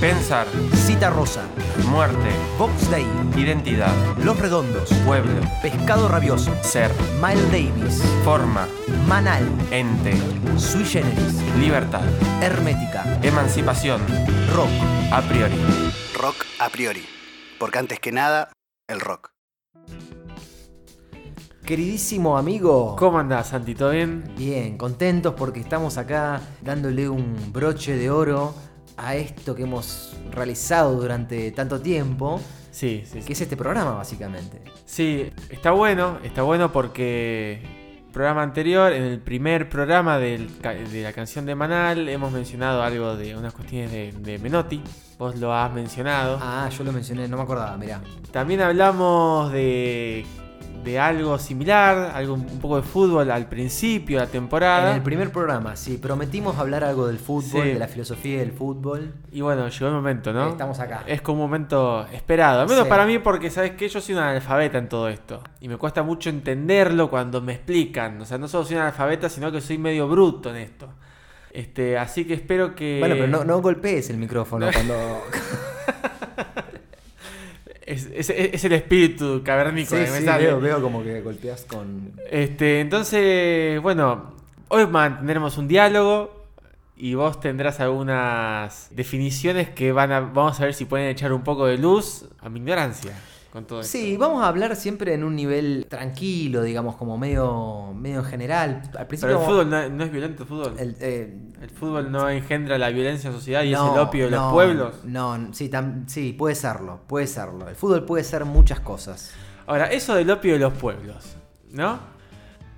Pensar, Cita Rosa, muerte, Box Day, identidad, Los Redondos, pueblo, Pescado Rabioso, ser, Miles Davis, forma, Manal, ente, Sui Generis, libertad, Hermética, emancipación, Rock. a priori. Rock a priori. Porque antes que nada, el rock. Queridísimo amigo. ¿Cómo andás, Santi? ¿Todo bien? Bien, contentos porque estamos acá dándole un broche de oro a esto que hemos realizado durante tanto tiempo, Sí, sí, que sí. es este programa básicamente. Sí, está bueno, está bueno porque programa anterior, en el primer programa del de la canción de Manal, hemos mencionado algo de unas cuestiones de, de Menotti. Vos lo has mencionado. Ah, yo lo mencioné, no me acordaba, mirá. También hablamos de, de algo similar, algo un poco de fútbol al principio de la temporada. En el primer programa, sí, prometimos hablar algo del fútbol, Sí. de la filosofía del fútbol. Y bueno, llegó el momento, ¿no? Estamos acá. Es como un momento esperado. Al menos Sí. para mí, porque sabes que yo soy un analfabeta en todo esto. Y me cuesta mucho entenderlo cuando me explican. O sea, no solo soy un analfabeta, sino que soy medio bruto en esto. Este, así que espero que. Bueno, pero no, no golpees el micrófono cuando... Es, es- es el espíritu cavernícola sí, me sí, sale. veo, veo como que golpeas con... Este, entonces, bueno, hoy mantendremos un diálogo y vos tendrás algunas definiciones que van a, vamos a ver si pueden echar un poco de luz a mi ignorancia con todo esto. Sí, vamos a hablar siempre en un nivel tranquilo, digamos, como medio, medio general. Al principio... Pero el fútbol no, no es violento, el fútbol. El, el, eh, fútbol no engendra la violencia en sociedad y es el opio de los pueblos. No, sí, tam- sí, puede serlo, puede serlo. El fútbol puede ser muchas cosas. Ahora, eso del opio de los pueblos, ¿no?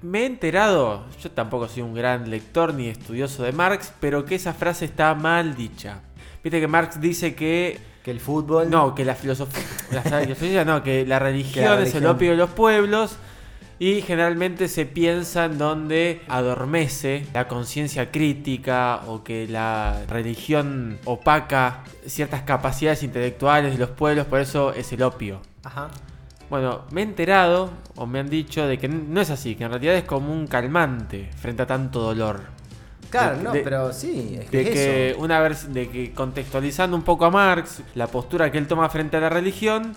Me he enterado, yo tampoco soy un gran lector ni estudioso de Marx, pero que esa frase está mal dicha. Viste que Marx dice que Que el fútbol... No, que la filosofía, la filosofía no, que la religión, la es el opio de los pueblos y generalmente se piensa en donde adormece la conciencia crítica o que la religión opaca ciertas capacidades intelectuales de los pueblos, por eso es el opio. Ajá. Bueno, me he enterado o me han dicho de que no es así, que en realidad es como un calmante frente a tanto dolor. Claro, De- no, de- pero sí, es que De que eso. una vez de que contextualizando un poco a Marx, la postura que él toma frente a la religión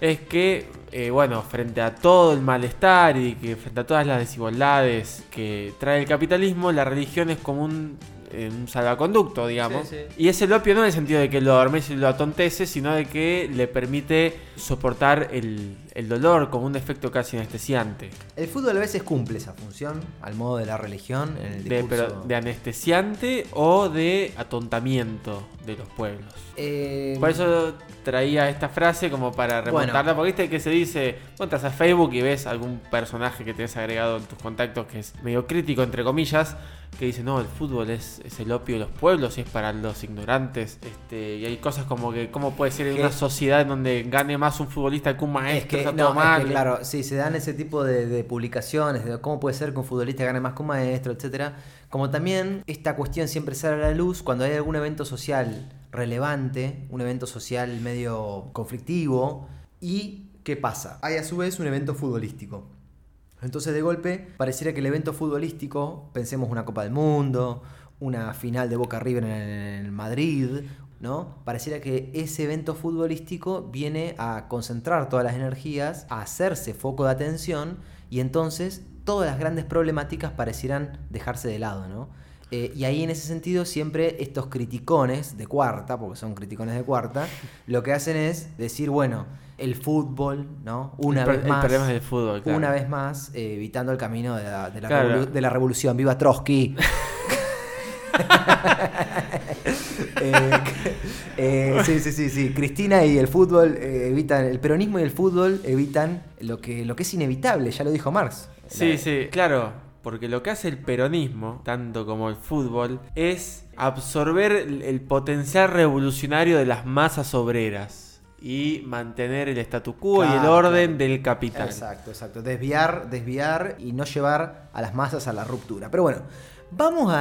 es que, eh, bueno, frente a todo el malestar y que frente a todas las desigualdades que trae el capitalismo, la religión es como un, un salvaconducto, digamos. Sí, sí. Y es el opio no en el sentido de que lo adormece y lo atontece, sino de que le permite soportar el, el dolor como un efecto casi anestesiante. El fútbol a veces cumple esa función, al modo de la religión, en el De, pero de anestesiante o de atontamiento de los pueblos. Eh, Por eso traía esta frase como para remontarla, Bueno. porque viste que se dice, entras a Facebook y ves algún personaje que tienes agregado en tus contactos que es medio crítico, entre comillas, que dice, no, el fútbol es, es el opio de los pueblos, es para los ignorantes, este, y hay cosas como que, ¿cómo puede ser en una sociedad en donde gane más un futbolista que un es maestro? que, no, es mal. que, claro, sí, se dan ese tipo de, de publicaciones de cómo puede ser que un futbolista gane más que un maestro, etcétera. Como también esta cuestión siempre sale a la luz cuando hay algún evento social relevante, un evento social medio conflictivo, y ¿qué pasa? Hay a su vez un evento futbolístico. Entonces de golpe pareciera que el evento futbolístico, pensemos una Copa del Mundo, una final de Boca River en el Madrid, ¿no? Pareciera que ese evento futbolístico viene a concentrar todas las energías, a hacerse foco de atención y entonces todas las grandes problemáticas parecieran dejarse de lado, ¿no? Eh, y ahí en ese sentido siempre estos criticones de cuarta, porque son criticones de cuarta, lo que hacen es decir, bueno, el fútbol, ¿no? Una el, vez el más. del fútbol, claro. Una vez más, eh, evitando el camino de la, de la Claro. revolu- de la revolución. ¡Viva Trotsky! Eh, eh, sí, sí, sí, sí. Cristina y el fútbol evitan, el peronismo y el fútbol evitan lo que, lo que es inevitable, ya lo dijo Marx. Sí, La- sí, claro. Porque lo que hace el peronismo, tanto como el fútbol, es absorber el potencial revolucionario de las masas obreras y mantener el statu quo y el orden claro. del capital. Exacto, exacto. Desviar, desviar y no llevar a las masas a la ruptura. Pero bueno, vamos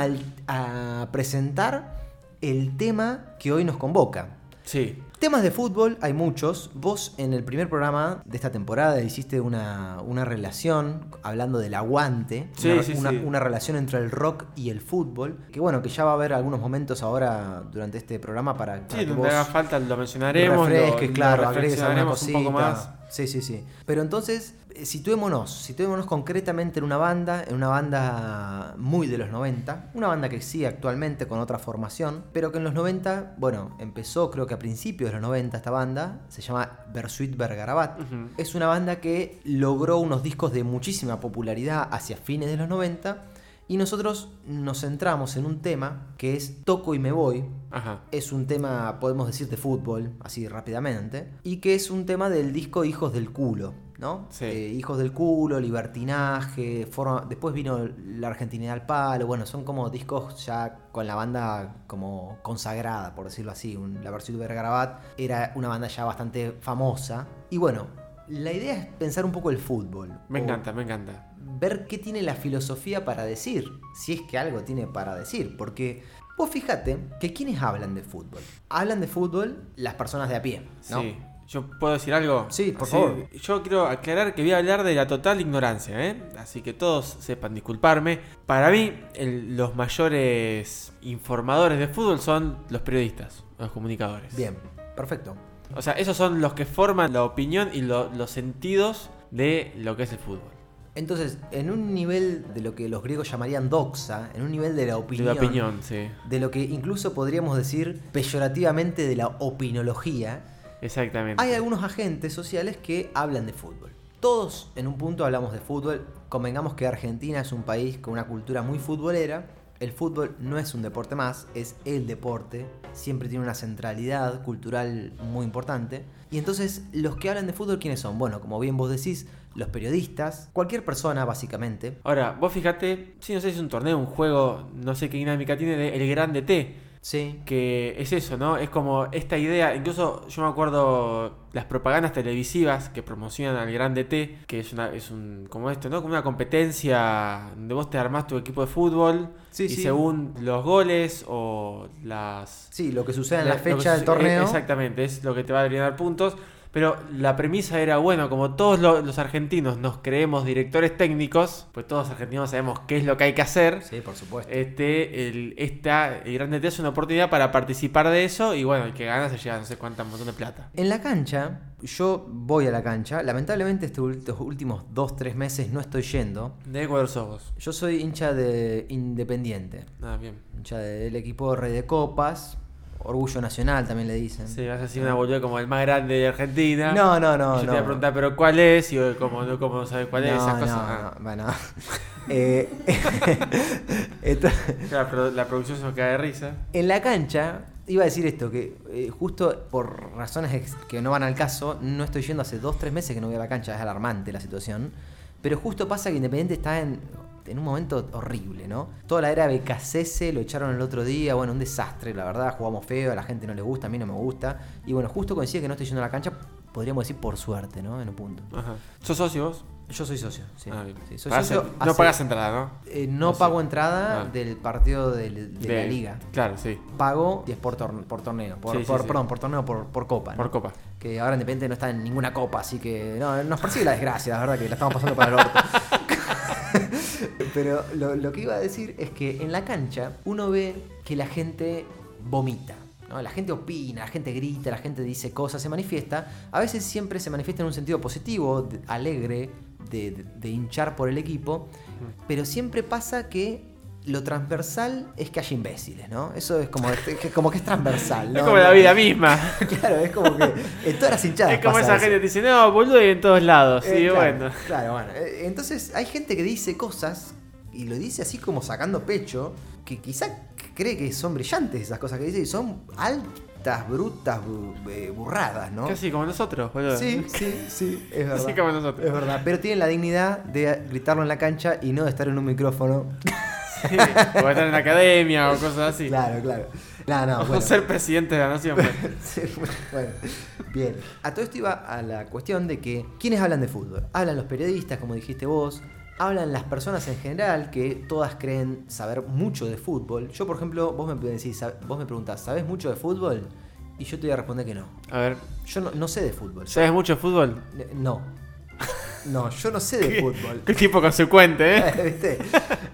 a presentar el tema que hoy nos convoca. Sí. Temas de fútbol hay muchos. Vos en el primer programa de esta temporada hiciste una, una relación hablando del aguante. Sí, una, sí, una- sí. una relación entre el rock y el fútbol. Que bueno, que ya va a haber algunos momentos ahora durante este programa para, para Sí, que donde vos haga falta lo mencionaremos. lo- lo claro, alguna reflexionaremos un poco más. Sí, sí, sí. Pero entonces, eh, situémonos, situémonos concretamente en una banda, en una banda muy de los 90, una banda que sigue actualmente con otra formación, pero que en los 90, bueno, empezó creo que a principios de los 90 esta banda, se llama Bersuit Bergarabat. Es una banda que logró unos discos de muchísima popularidad hacia fines de los 90 y nosotros nos centramos en un tema que es Toco y me voy, Ajá. es un tema, podemos decir, de fútbol, así rápidamente, y que es un tema del disco Hijos del Culo, ¿no? Sí. Eh, Hijos del Culo, Libertinaje, forma... después vino La Argentinidad al Palo, bueno, son como discos ya con la banda como consagrada, por decirlo así. Un- la versión de Vergarabat era una banda ya bastante famosa. Y bueno, la idea es pensar un poco el fútbol. Me o encanta, me encanta. Ver qué tiene la filosofía para decir, si es que algo tiene para decir, porque vos fíjate que quienes hablan de fútbol, hablan de fútbol las personas de a pie, ¿no? Sí. ¿Yo puedo decir algo? Sí, por Así, favor. Yo quiero aclarar que voy a hablar de la total ignorancia, ¿eh? Así que todos sepan disculparme. Para mí, el- los mayores informadores de fútbol son los periodistas, los comunicadores. Bien, perfecto. O sea, esos son los que forman la opinión y lo- los sentidos de lo que es el fútbol. Entonces, en un nivel de lo que los griegos llamarían doxa, en un nivel de la De opinión, la opinión, sí. de lo que incluso podríamos decir peyorativamente de la opinología, Exactamente. Hay algunos agentes sociales que hablan de fútbol. Todos en un punto hablamos de fútbol. Convengamos que Argentina es un país con una cultura muy futbolera. El fútbol no es un deporte más, es el deporte. Siempre tiene una centralidad cultural muy importante. Y entonces, los que hablan de fútbol, ¿quiénes son? Bueno, como bien vos decís, los periodistas, cualquier persona básicamente. Ahora, vos fíjate, si no sé si es un torneo, un juego, no sé qué dinámica tiene, de El Grande T. Sí, que es eso, ¿no? Es como esta idea, incluso yo me acuerdo las propagandas televisivas que promocionan al Grande T, que es una es un como esto, ¿no? Como una competencia donde vos te armás tu equipo de fútbol Sí, y sí. según los goles o las sí, lo que sucede en la fecha del torneo. Exactamente, es lo que te va a dar puntos. Pero la premisa era, bueno, como todos lo- los argentinos nos creemos directores técnicos, pues todos los argentinos sabemos qué es lo que hay que hacer. Sí, por supuesto. Este, el, esta, el Grande T es una oportunidad para participar de eso y bueno, el que gana se lleva no sé cuánta montón de plata. En la cancha, yo voy a la cancha. Lamentablemente estos estos últimos 2-3 meses no estoy yendo. ¿De Ecuador sos? Yo soy hincha de Independiente. Ah, bien. Hincha del equipo Rey de Copas. Orgullo Nacional también le dicen. Sí, vas a decir una boluda como el más grande de Argentina. No, no, Y no. yo te voy a preguntar, ¿pero cuál es? Y yo, como no, como no sabes cuál es, No, esas cosas. no, Ah. no, bueno. Eh, la producción se nos cae de risa. en la cancha, iba a decir esto, que eh, justo por razones que no van al caso, no estoy yendo hace 2-3 meses que no voy a la cancha, es alarmante la situación. Pero justo pasa que Independiente está en, en un momento horrible, ¿no? Toda la era BKCS lo echaron el otro día, bueno, un desastre, la verdad, jugamos feo, a la gente no le gusta, a mí no me gusta. Y bueno, justo coincide que no estoy yendo a la cancha, podríamos decir por suerte, ¿no? En un punto. Ajá. ¿Sos socio vos? Yo soy socio, sí. Ah. Sí, soy socio no pagas entrada, ¿no? Eh, no pago entrada Ah. del partido del- de, la liga. Claro, sí. Pago y es por, torne- por torneo. Por, Sí, por-. Perdón, por torneo, por, por copa. ¿no? Por copa. Que ahora Independiente no está en ninguna copa, así que no, nos persigue la desgracia, la verdad que la estamos pasando para el orto. Pero lo, lo que iba a decir es que en la cancha uno ve que la gente vomita. ¿no? La gente opina, la gente grita, la gente dice cosas, se manifiesta. A veces siempre se manifiesta en un sentido positivo, de- alegre, de, de- de hinchar por el equipo. Pero siempre pasa que lo transversal es que haya imbéciles, ¿no? Eso es como, es que- como que es transversal. Es ¿no? como la vida misma. Claro, es como que en todas las hinchadas. es como pasa esa eso. gente que dice, no, boludo, y en todos lados. Eh, Sí, claro, bueno. Claro, bueno. Eh, Entonces hay gente que dice cosas y lo dice así como sacando pecho, que quizá cree que son brillantes esas cosas que dice y son altas, brutas, bu- eh, burradas, ¿no? Casi como nosotros, boludo. Sí, sí, sí, es verdad. Así como nosotros. Es verdad, pero tienen la dignidad de gritarlo en la cancha y no de estar en un micrófono. Sí, o estar en la academia o cosas así. Claro, claro. No, no, O bueno. ser presidente de la nación. pues. Bueno, bien. A todo esto iba a la cuestión de que, ¿quiénes hablan de fútbol? Hablan los periodistas, como dijiste vos, hablan las personas en general, que todas creen saber mucho de fútbol. Yo, por ejemplo, vos me decís, vos me preguntás, ¿sabés mucho de fútbol? Y yo te voy a responder que no. A ver, Yo no, no sé de fútbol. ¿sabes mucho de fútbol? No. No, yo no sé de fútbol. Qué tipo consecuente, ¿eh? ¿Viste?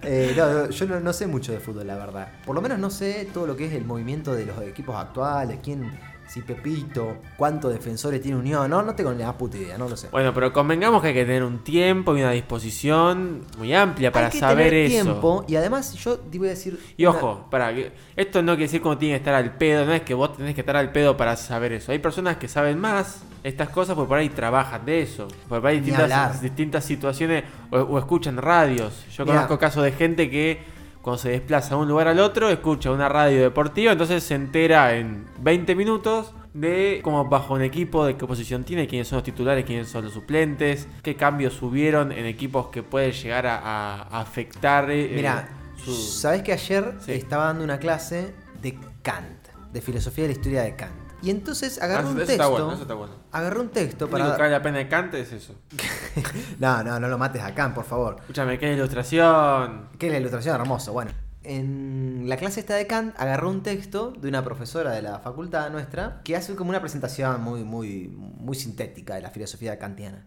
Eh, no, yo no, no sé mucho de fútbol, la verdad. Por lo menos no sé todo lo que es el movimiento de los equipos actuales, quién, si Pepito, cuántos defensores tiene Unión. No, no tengo ni la puta idea, no lo sé. Bueno, pero convengamos que hay que tener un tiempo y una disposición muy amplia para Hay que saber tener eso. tiempo y además yo te voy a decir... Y una- ojo, para esto no quiere decir cómo tiene que estar al pedo, no es que vos tenés que estar al pedo para saber eso. Hay personas que saben más estas cosas porque por ahí trabajan de eso. Porque por ahí distintas, distintas situaciones o, o escuchan radios. Yo Mirá. conozco casos de gente que cuando se desplaza de un lugar al otro escucha una radio deportiva, entonces se entera en 20 minutos de cómo bajo un equipo, de qué posición tiene, quiénes son los titulares, quiénes son los suplentes, qué cambios hubieron en equipos que pueden llegar a, afectar. eh, Mira, su- ¿sabés que ayer Sí. estaba dando una clase de Kant, de filosofía de la historia de Kant? Y entonces agarré Ah, un eso texto. está bueno, eso está bueno. Agarré un texto Lo que para. vale la pena de Kant es eso. No, no, no lo mates a Kant, por favor. Escúchame, qué ilustración. Que la ilustración hermoso. Bueno, en la clase esta de Kant agarré un texto de una profesora de la facultad nuestra que hace como una presentación muy, muy, muy sintética de la filosofía kantiana.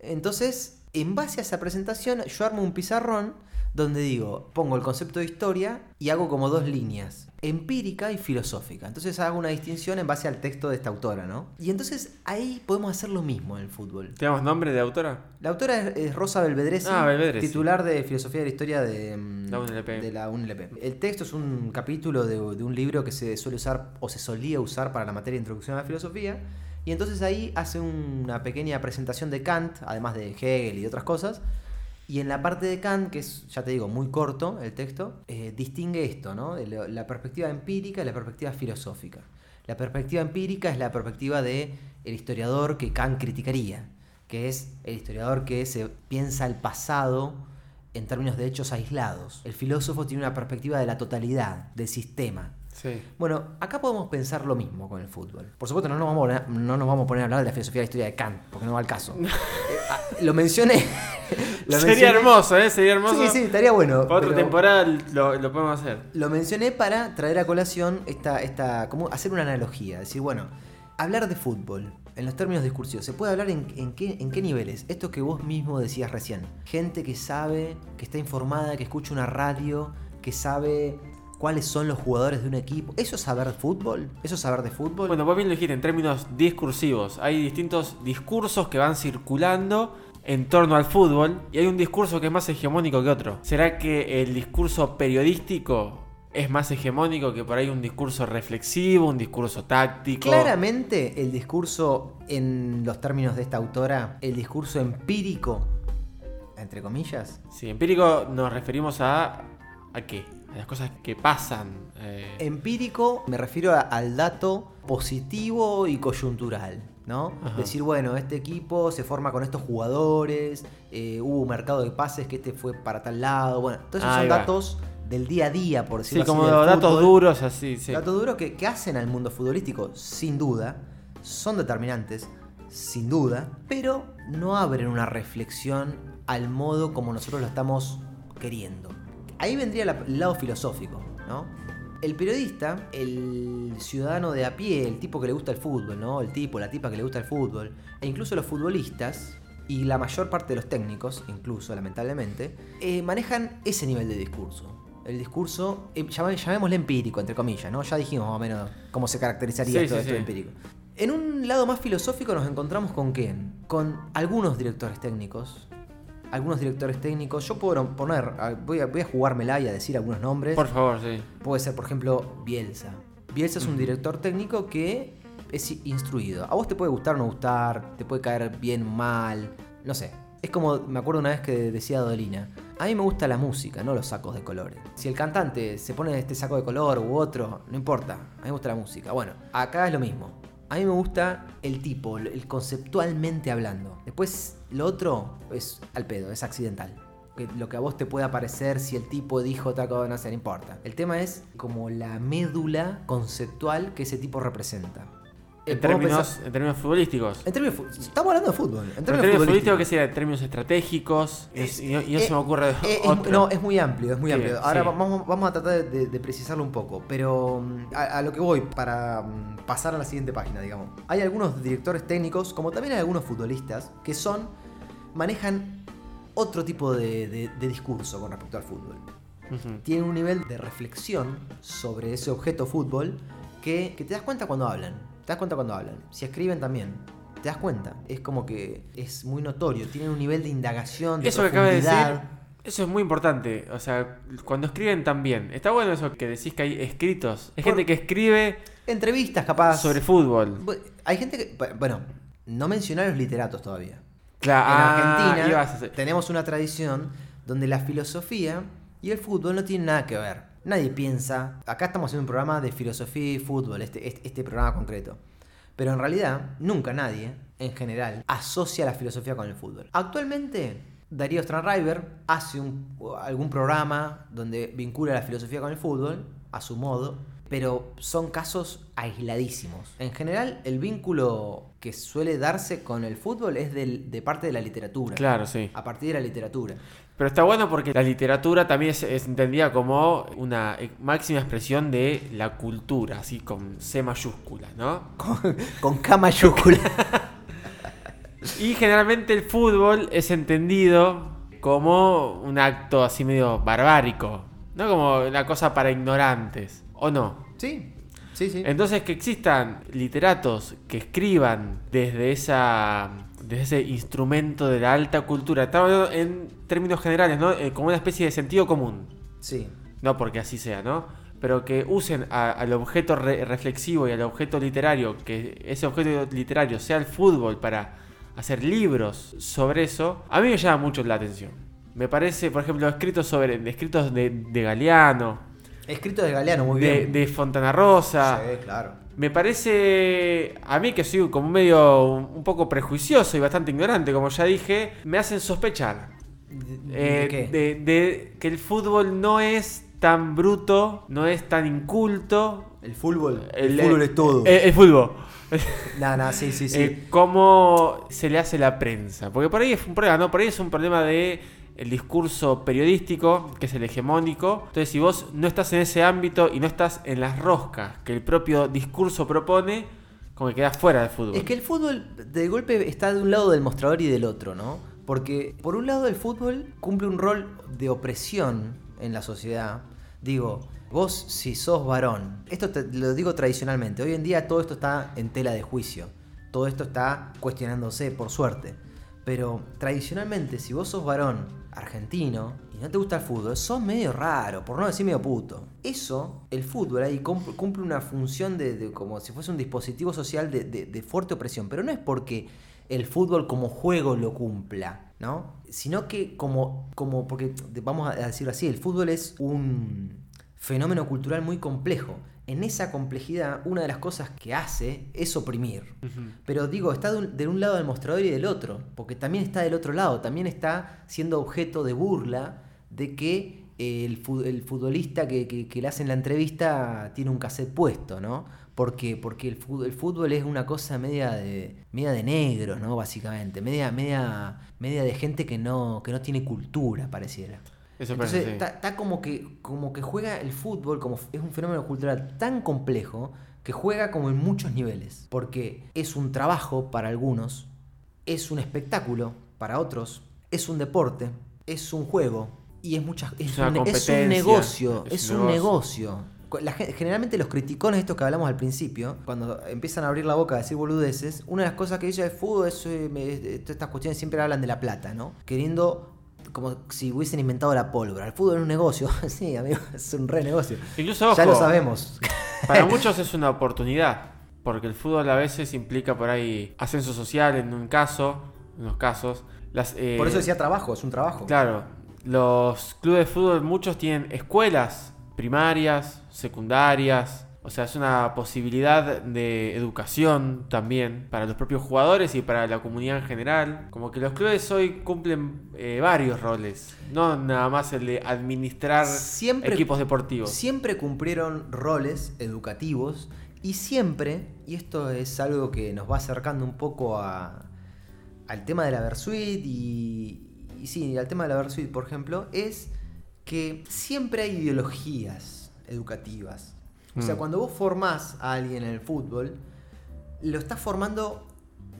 Entonces, en base a esa presentación, yo armo un pizarrón donde digo, pongo el concepto de historia y hago como dos líneas, empírica y filosófica. Entonces hago una distinción en base al texto de esta autora, ¿no? Y entonces ahí podemos hacer lo mismo en el fútbol. ¿Tenemos nombre de autora? La autora es, es Rosa Belvedresi, Ah, Belvedresi. titular de Filosofía de la Historia de mm, La UNLP. de la UNLP. El texto es un capítulo de, de un libro que se suele usar o se solía usar para la materia de Introducción a la Filosofía. Y entonces ahí hace una pequeña presentación de Kant, además de Hegel y de otras cosas. Y en la parte de Kant, que es, ya te digo, muy corto el texto, eh, distingue esto, ¿no? La perspectiva empírica y la perspectiva filosófica. La perspectiva empírica es la perspectiva de el historiador que Kant criticaría, que es el historiador que se piensa el pasado en términos de hechos aislados. El filósofo tiene una perspectiva de la totalidad, del sistema. Sí. Bueno, acá podemos pensar lo mismo con el fútbol. Por supuesto, no nos vamos a no nos vamos a, poner a hablar de la filosofía de la historia de Kant, porque no va al caso. Lo mencioné. lo Sería mencioné- hermoso, ¿eh? Sería hermoso. Sí, sí, estaría bueno. Para otra temporada lo, lo podemos hacer. Lo mencioné para traer a colación esta, esta, como hacer una analogía. Decir, bueno, hablar de fútbol en los términos discursivos, ¿se puede hablar en, en qué, en qué niveles? Esto que vos mismo decías recién. Gente que sabe, que está informada, que escucha una radio, que sabe cuáles son los jugadores de un equipo. ¿Eso es saber fútbol? ¿Eso es saber de fútbol? Bueno, vos bien lo dijiste en términos discursivos. Hay distintos discursos que van circulando en torno al fútbol y hay un discurso que es más hegemónico que otro. ¿Será que el discurso periodístico es más hegemónico que por ahí un discurso reflexivo, un discurso táctico? Claramente el discurso, en los términos de esta autora, el discurso empírico, entre comillas, Sí, empírico nos referimos a... ¿A qué? A las cosas que pasan. eh, Empírico me refiero a- al dato positivo y coyuntural, ¿no? Ajá. Decir, bueno, este equipo se forma con estos jugadores, eh, hubo un mercado de pases que este fue para tal lado, bueno, todos esos Ahí son va. datos del día a día, por sí, decirlo como así. del datos fútbol. duros así, sí. Datos duros que, que hacen al mundo futbolístico, sin duda, son determinantes, sin duda, pero no abren una reflexión al modo como nosotros lo estamos queriendo. Ahí vendría la- el lado filosófico, ¿no? El periodista, el ciudadano de a pie, el tipo que le gusta el fútbol, ¿no? El tipo, la tipa que le gusta el fútbol, e incluso los futbolistas, y la mayor parte de los técnicos, incluso lamentablemente, eh, manejan ese nivel de discurso. El discurso, eh, llamémosle empírico, entre comillas, ¿no? Ya dijimos más o menos cómo se caracterizaría Sí, esto sí. de empírico. En un lado más filosófico nos encontramos con quién? Con algunos directores técnicos. Algunos directores técnicos. Yo puedo poner, voy a, voy a jugármela y a decir algunos nombres. Por favor, sí. Puede ser, por ejemplo, Bielsa. Bielsa es un director técnico que es instruido. A vos te puede gustar o no gustar, te puede caer bien o mal, no sé. Es como, me acuerdo una vez que decía Dolina, a mí me gusta la música, no los sacos de colores. Si el cantante se pone este saco de color u otro, no importa, a mí me gusta la música. Bueno, acá es lo mismo. A mí me gusta el tipo, el conceptualmente hablando. Después, lo otro es al pedo, es accidental lo que a vos te pueda parecer si el tipo dijo otra cosa, no sé, no importa. El tema es como la médula conceptual que ese tipo representa. En Eh, podemos términos, en términos futbolísticos. en términos estamos hablando de fútbol. En En términos, términos futbolísticos. ¿qué sería? En términos estratégicos. Y, Es- y no, y no eh, se me ocurre Eh, es- otro. no, es muy amplio, es muy amplio. Ahora sí. vamos, vamos a tratar de, de precisarlo un poco, pero mm, a, a lo que voy, para mm, pasar a la siguiente página, digamos. Hay algunos directores técnicos, como también hay algunos futbolistas, que son, manejan otro tipo de, de- de discurso con respecto al fútbol. Ujú. Tienen un nivel de reflexión sobre ese objeto fútbol que, que te das cuenta cuando hablan. Te das cuenta cuando hablan. Si escriben también. Te das cuenta. Es como que es muy notorio. Tienen un nivel de indagación, de Eso que acabas de decir, eso es muy importante. O sea, cuando escriben también. Está bueno eso que decís que hay escritos. Hay Por- gente que escribe Entrevistas, capaz. sobre fútbol. Hay gente que. Bueno, no mencionar los literatos todavía. Claro, en ah, Argentina tenemos una tradición donde la filosofía y el fútbol no tienen nada que ver. Nadie piensa. Acá estamos haciendo un programa de filosofía y fútbol, este, este, este programa concreto. Pero en realidad, nunca nadie, en general, asocia la filosofía con el fútbol. Actualmente, Darío Stranriver hace algún programa donde vincula la filosofía con el fútbol, a su modo, pero son casos aisladísimos. En general, el vínculo que suele darse con el fútbol es del- de parte de la literatura. Claro, sí. A partir de la literatura. Pero está bueno porque la literatura también es, es entendida como una eh, máxima expresión de la cultura, así con C mayúscula, ¿no? Con, con K mayúscula. Y generalmente el fútbol es entendido como un acto así medio barbárico, no como una cosa para ignorantes, ¿o no? sí, sí, sí. Entonces que existan literatos que escriban desde esa desde ese instrumento de la alta cultura, estamos hablando en términos generales, ¿no? Eh, como una especie de sentido común, Sí. no porque así sea, ¿no? Pero que usen a- al objeto re- reflexivo y al objeto literario, que ese objeto literario sea el fútbol para hacer libros sobre eso, a mí me llama mucho la atención. Me parece, por ejemplo, escritos sobre escritos de, de Galeano, Escrito de Galeano, muy bien. de Fontana Rosa. Sí, claro. Me parece, a mí que soy como medio un poco prejuicioso y bastante ignorante, como ya dije, me hacen sospechar ¿De, eh, qué? de- de que el fútbol no es tan bruto, no es tan inculto. El fútbol. El, El, fútbol es todo. el fútbol. Nah, nah, sí, sí, sí. Eh, cómo se le hace la prensa. Porque por ahí es un problema, ¿no? Por ahí es un problema de el discurso periodístico, que es el hegemónico. Entonces, si vos no estás en ese ámbito y no estás en las roscas que el propio discurso propone, como que quedás fuera del fútbol. Es que el fútbol de golpe está de un lado del mostrador y del otro, ¿no? Porque por un lado el fútbol cumple un rol de opresión en la sociedad. Digo, vos si sos varón, esto te lo digo tradicionalmente, hoy en día todo esto está en tela de juicio, todo esto está cuestionándose, por suerte. Pero tradicionalmente, si vos sos varón argentino y no te gusta el fútbol, sos medio raro, por no decir medio puto. Eso, el fútbol ahí cum- cumple una función de, de como si fuese un dispositivo social de, de- de fuerte opresión. Pero no es porque el fútbol como juego lo cumpla, ¿no? Sino que como, como porque vamos a decirlo así, el fútbol es un fenómeno cultural muy complejo. En esa complejidad, una de las cosas que hace es oprimir. Pero digo, está de un, de un lado del mostrador y del otro, porque también está del otro lado, también está siendo objeto de burla de que el, fu- el futbolista que, que- que le hacen la entrevista tiene un cassette puesto, ¿no? Porque, porque el, fútbol, el fútbol es una cosa media de, media de negros, ¿no? Básicamente, media, media, media de gente que no, que no tiene cultura, pareciera. Eso Entonces sí. está, como que como que juega el fútbol, como es un fenómeno cultural tan complejo que juega como en muchos niveles. Porque es un trabajo para algunos, es un espectáculo para otros, es un deporte, es un juego y es muchas es, Es un, es negocio, es es, un negocio. La generalmente los criticones estos que hablamos al principio, cuando empiezan a abrir la boca a decir boludeces, una de las cosas que dice el fútbol es eh, me- todas estas cuestiones siempre hablan de la plata, ¿no? Queriendo como si hubiesen inventado la pólvora. El fútbol es un negocio. sí, amigo, es un re negocio. Incluso, Ya ojo, lo sabemos. Para muchos es una oportunidad, porque el fútbol a veces implica por ahí ascenso social en un caso, en unos casos. Las, eh, Por eso decía trabajo, es un trabajo. Claro, los clubes de fútbol muchos tienen escuelas primarias, secundarias, o sea, es una posibilidad de educación también para los propios jugadores y para la comunidad en general. Como que los clubes hoy cumplen eh, varios roles, no nada más el de administrar Siempre- equipos deportivos. Siempre cumplieron roles educativos Y siempre, y esto es algo que nos va acercando un poco a, al tema de la Versuit y, y sí, al tema de la Versuit, por ejemplo, es que siempre hay ideologías educativas. O sea, Mm. cuando vos formás a alguien en el fútbol, lo estás formando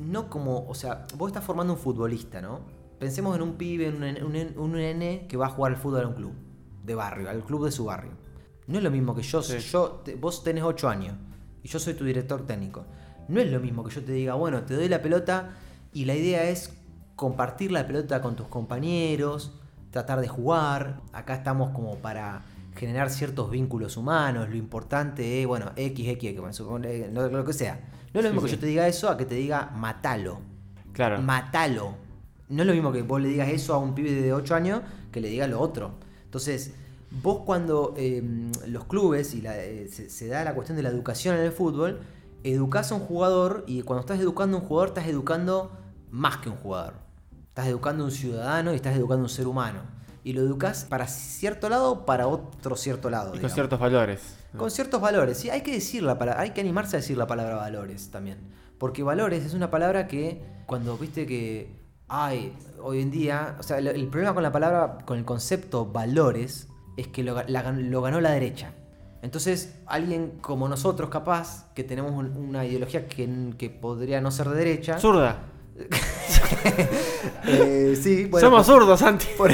no como, o sea, vos estás formando un futbolista, ¿no? Pensemos en un pibe, en un, un, un nene que va a jugar al fútbol a un club de barrio, al club de su barrio. No es lo mismo que yo, Sí. yo te- vos tenés 8 años y yo soy tu director técnico. No es lo mismo que yo te diga, bueno, te doy la pelota y la idea es compartir la pelota con tus compañeros, tratar de jugar. Acá estamos como para generar ciertos vínculos humanos. Lo importante es, bueno, X, X, X, supone- lo, lo que sea. No es lo Sí, mismo que sí. yo te diga eso a que te diga matalo. Claro. Matalo. No es lo mismo que vos le digas eso a un pibe de 8 años que le digas lo otro. Entonces, vos cuando eh, los clubes y la- eh, se, se da la cuestión de la educación en el fútbol, educás a un jugador y cuando estás educando a un jugador estás educando más que un jugador. Estás educando a un ciudadano y estás educando a un ser humano. Y lo educás para cierto lado o para otro cierto lado. y con digamos. ciertos valores. Con ciertos valores, sí, hay que decir la palabra, hay que animarse a decir la palabra valores también. Porque valores es una palabra que cuando viste que ay, hoy en día, o sea, el, el problema con la palabra, con el concepto valores, es que lo, la ganó la derecha. Entonces, alguien como nosotros, capaz, que tenemos un- una ideología que, que podría no ser de derecha. Zurda. eh, sí, bueno, Somos zurdos, Santi. por...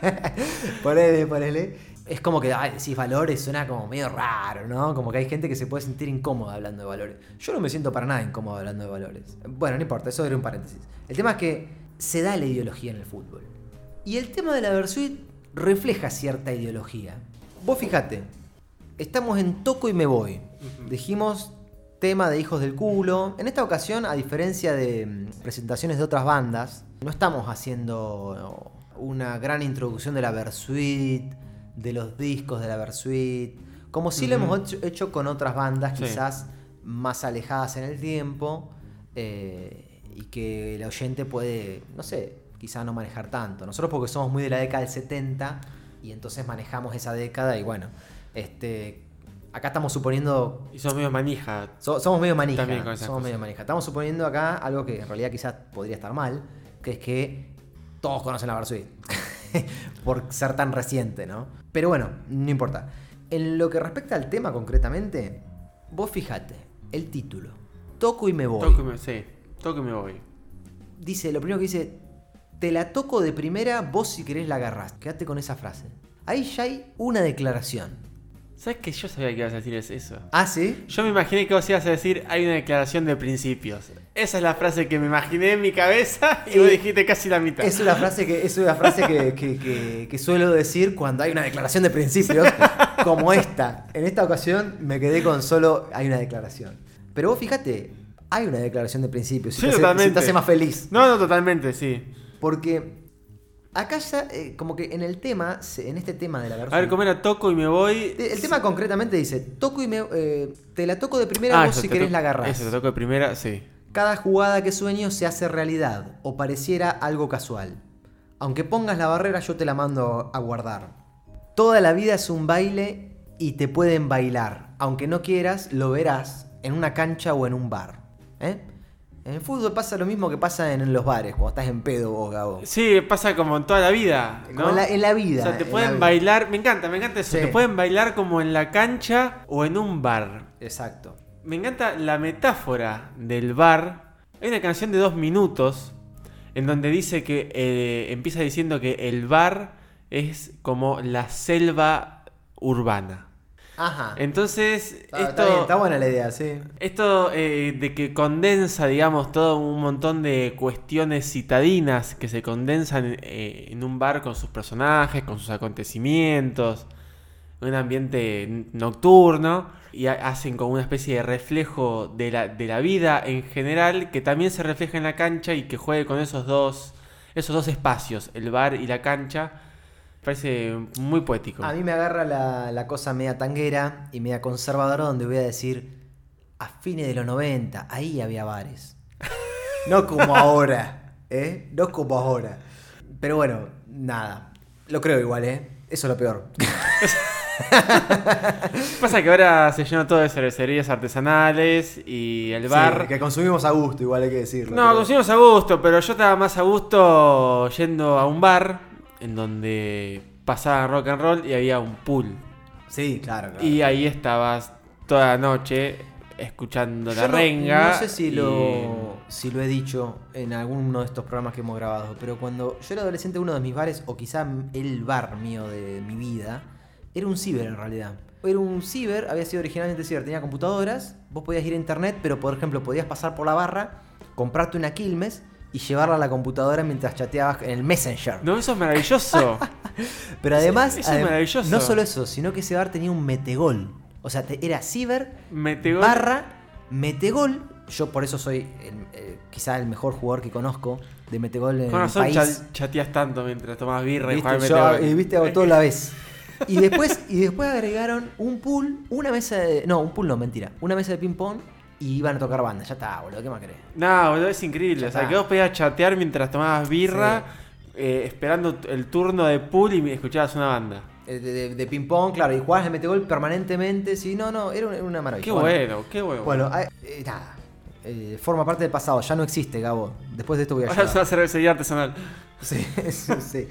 ponele, ponele. Es como que, ay, decís valores, suena como medio raro, ¿no? Como que hay gente que se puede sentir incómoda hablando de valores. Yo no me siento para nada incómodo hablando de valores. Bueno, no importa, eso era un paréntesis. El tema es que se da la ideología en el fútbol. Y el tema de la Versuit refleja cierta ideología. Vos fíjate, estamos en Toco y me voy. Dijimos tema de hijos del culo. En esta ocasión, a diferencia de mm, presentaciones de otras bandas, no estamos haciendo una gran introducción de la Versuit, de los discos de la Versuit, como sí lo hemos hecho, hecho con otras bandas Sí. quizás más alejadas en el tiempo eh, y que el oyente puede, no sé, quizás no manejar tanto. Nosotros porque somos muy de la década del 70 y entonces manejamos esa década y bueno, este, acá estamos suponiendo Y sos medio manija. So- somos medio manija. También con esas Somos cosas. medio manija. Estamos suponiendo acá algo que en realidad quizás podría estar mal, que es que todos conocen la Versuit. Por ser tan reciente, ¿no? Pero bueno, no importa. En lo que respecta al tema concretamente, vos fijate, el título. Toco y me voy. Toco y me, sí, toco y me voy. Dice, lo primero que dice, te la toco de primera, vos si querés la agarrás. Quédate con esa frase. Ahí ya hay una declaración. ¿Sabes que yo sabía que ibas a decir es- eso? Ah, sí. Yo me imaginé que vos ibas a decir hay una declaración de principios. Esa es la frase que me imaginé en mi cabeza y Eh, vos dijiste casi la mitad. Es una frase que, es una frase que, que- que- que suelo decir cuando hay una declaración de principios como esta. En esta ocasión me quedé con solo hay una declaración. Pero vos fíjate, hay una declaración de principios. Si Sí, te, hace, totalmente. si te hace más feliz. No, no, totalmente, sí. Porque acá ya, eh, como que en el tema, en este tema de la A versión. ver, ¿cómo era? Toco y me voy. El tema concretamente dice, toco y me, eh, te la toco de primera, vos eso, si querés la agarrás. Eso, te toco de primera, sí. Cada jugada que sueño se hace realidad o pareciera algo casual. Aunque pongas la barrera yo te la mando a guardar. Toda la vida es un baile y te pueden bailar. Aunque no quieras, lo verás en una cancha o en un bar. ¿Eh? En el fútbol pasa lo mismo que pasa en los bares, cuando estás en pedo vos, Gabo. Sí, pasa como en toda la vida. ¿no? Como en la, en la vida. O sea, te pueden bailar, me encanta, me encanta eso. Sí. Te pueden bailar como en la cancha o en un bar. Exacto. Me encanta la metáfora del bar. Hay una canción de dos minutos en donde dice que eh, empieza diciendo que el bar es como la selva urbana. Ajá. Entonces, Está, esto, está bien, está buena la idea, sí. esto eh, de que condensa, digamos, todo un montón de cuestiones citadinas que se condensan eh, en un bar con sus personajes, con sus acontecimientos, un ambiente nocturno y ha- hacen como una especie de reflejo de la, de la vida en general que también se refleja en la cancha y que juegue con esos dos, esos dos espacios, el bar y la cancha. Parece muy poético. A mí me agarra la, la cosa media tanguera y media conservadora donde voy a decir, a fines de los 90, ahí había bares. No como ahora, ¿eh? No como ahora. Pero bueno, nada. Lo creo igual, ¿eh? Eso es lo peor. Pasa que ahora se llenó todo de cervecerías artesanales y el bar. Sí, que consumimos a gusto, igual hay que decirlo. No, pero- consumimos a gusto, pero yo estaba más a gusto yendo a un bar en donde pasaba rock and roll y había un pool. Sí, claro, claro. Y ahí estabas toda la noche escuchando Yo la no- renga. No sé si y- lo, si lo he dicho en alguno de estos programas que hemos grabado, pero cuando yo era adolescente, uno de mis bares, o quizá el bar mío de mi vida, era un ciber en realidad. Era un ciber, había sido originalmente ciber, tenía computadoras, vos podías ir a internet, pero por ejemplo podías pasar por la barra, comprarte una Quilmes y llevarla a la computadora mientras chateabas en el Messenger. No, eso es maravilloso. Pero además, eso es adem- maravilloso. no solo eso, sino que ese bar tenía un metegol. O sea, te- era ciber Metegol. barra metegol. Yo por eso soy el- eh, quizá el mejor jugador que conozco de metegol en Con el razón país. cha- chateas tanto mientras tomabas birra y Yo, metegol. eh, viste, hago todo la vez. Y después, y después agregaron un pool, una mesa de. No, un pool no, mentira. Una mesa de ping-pong y iban a tocar banda. Ya está, boludo, ¿qué más querés? No, boludo, es increíble. Ya o sea, está. que vos podías chatear mientras tomabas birra, eh, esperando el turno de pool y escuchabas una banda. Eh, De, de- de ping-pong, claro, y jugabas el metegol permanentemente. Sí, no, no, era una, era una maravilla. Qué bueno, qué bueno. Bueno, eh, eh, nada. Eh, forma parte del pasado, ya no existe, Gabo. Después de esto voy a Ahora es una cervecería artesanal. Sí, sí, sí.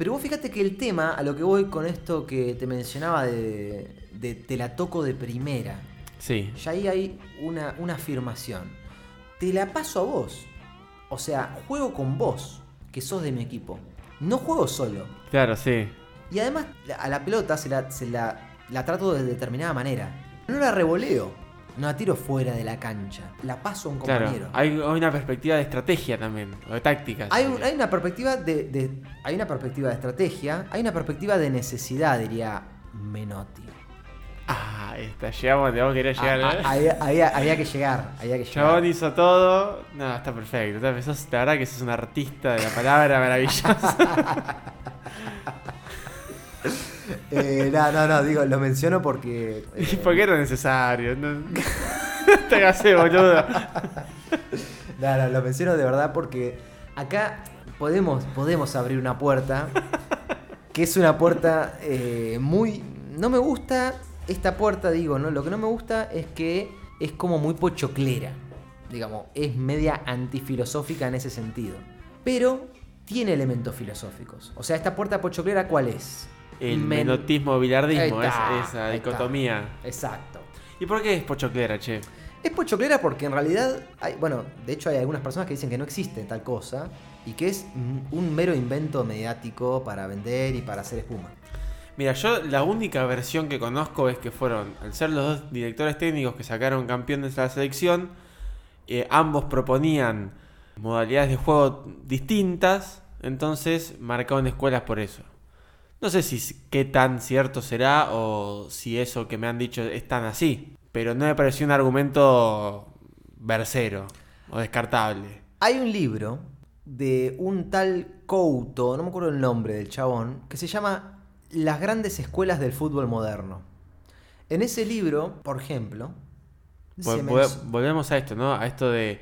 Pero vos fíjate que el tema, a lo que voy con esto que te mencionaba de, de te la toco de primera, Sí. ya ahí hay una, una afirmación. Te la paso a vos. O sea, juego con vos, que sos de mi equipo. No juego solo. Claro, sí. Y además a la pelota se la, se la, la trato de determinada manera. No la revoleo. No la tiro fuera de la cancha. La paso a un compañero. Hay, hay una perspectiva de estrategia también, o de tácticas. Hay, un- hay una perspectiva de, de- hay una perspectiva de estrategia, hay una perspectiva de necesidad, diría Menotti. Ah, esta, llegamos donde vos querías llegar. Ah, ¿eh? ah, había, había- había que llegar, había que Chabón llegar. hizo todo. No, está perfecto. Sos- la verdad que sos un artista de la palabra maravillosa. Eh, no, no, no, digo, lo menciono porque. eh, ¿Y por qué era necesario? No, te hagas boludo. no, no, lo menciono de verdad porque acá podemos, podemos abrir una puerta. Que es una puerta eh, muy. No me gusta esta puerta, digo, ¿no? Lo que no me gusta es que es como muy pochoclera. Digamos, es media antifilosófica en ese sentido. Pero tiene elementos filosóficos. O sea, esta puerta pochoclera, ¿cuál es? El Men- menotismo bilardismo, esa, dicotomía. Exacto. ¿Y por qué es pochoclera, che? Es pochoclera porque en realidad, hay, bueno, de hecho hay algunas personas que dicen que no existe tal cosa y que es un mero invento mediático para vender y para hacer espuma. Mira, yo la única versión que conozco es que fueron, al ser los dos directores técnicos que sacaron campeones de la selección, eh, ambos proponían modalidades de juego distintas, entonces marcaron escuelas por eso. No sé si qué tan cierto será o si eso que me han dicho es tan así, pero no me pareció un argumento versero o descartable. Hay un libro de un tal Couto, no me acuerdo el nombre del chabón, que se llama Las grandes escuelas del fútbol moderno. En ese libro, por ejemplo, Vol- vol- volvemos a esto, ¿no? A esto de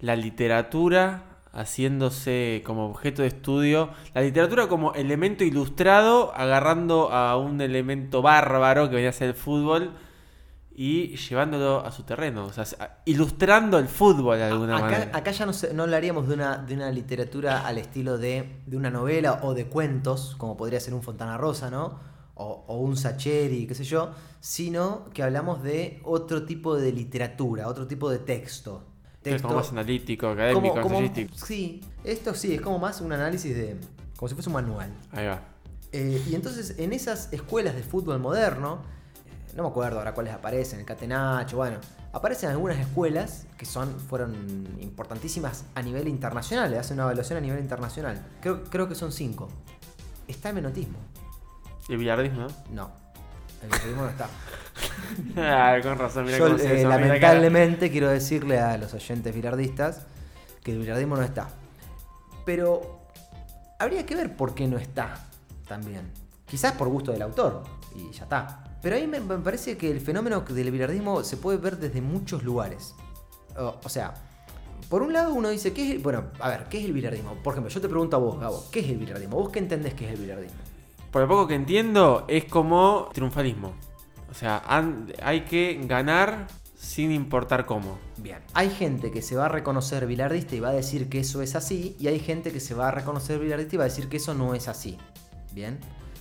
la literatura haciéndose como objeto de estudio, la literatura como elemento ilustrado, agarrando a un elemento bárbaro que venía a ser el fútbol y llevándolo a su terreno, o sea, ilustrando el fútbol de alguna acá, manera. acá ya no, se- no hablaríamos de una, de una literatura al estilo de, de una novela o de cuentos, como podría ser un Fontana Rosa, ¿no? O, o un Sacheri, qué sé yo, sino que hablamos de otro tipo de literatura, otro tipo de texto. Que es como Texto- más analítico, académico, como- como- sí, esto sí, es como más un análisis de. como si fuese un manual. Ahí va. Eh, y entonces en esas escuelas de fútbol moderno, eh, no me acuerdo ahora cuáles aparecen, el Catenacho, bueno, aparecen algunas escuelas que son, fueron importantísimas a nivel internacional, le hacen una evaluación a nivel internacional. Creo, creo que son cinco. Está el menotismo. Y el billardismo, ¿no? El menotismo no está. Ah, con razón, mira Yo, cómo se eh, la lamentablemente quiero decirle a los oyentes billardistas que el billardismo no está. Pero habría que ver por qué no está también. Quizás por gusto del autor y ya está. Pero a mí me, me parece que el fenómeno del billardismo se puede ver desde muchos lugares. O, o sea, por un lado uno dice, ¿qué es el, Bueno, a ver, ¿qué es el billardismo? Por ejemplo, yo te pregunto a vos, Gabo, ¿qué es el billardismo? ¿Vos qué entendés que es el billardismo? por lo poco que entiendo, es como triunfalismo. O sea, han- hay que ganar sin importar cómo. Bien. Hay gente que se va a reconocer bilardista y va a decir que eso es así, y hay gente que se va a reconocer bilardista y va a decir que eso no es así. Bien.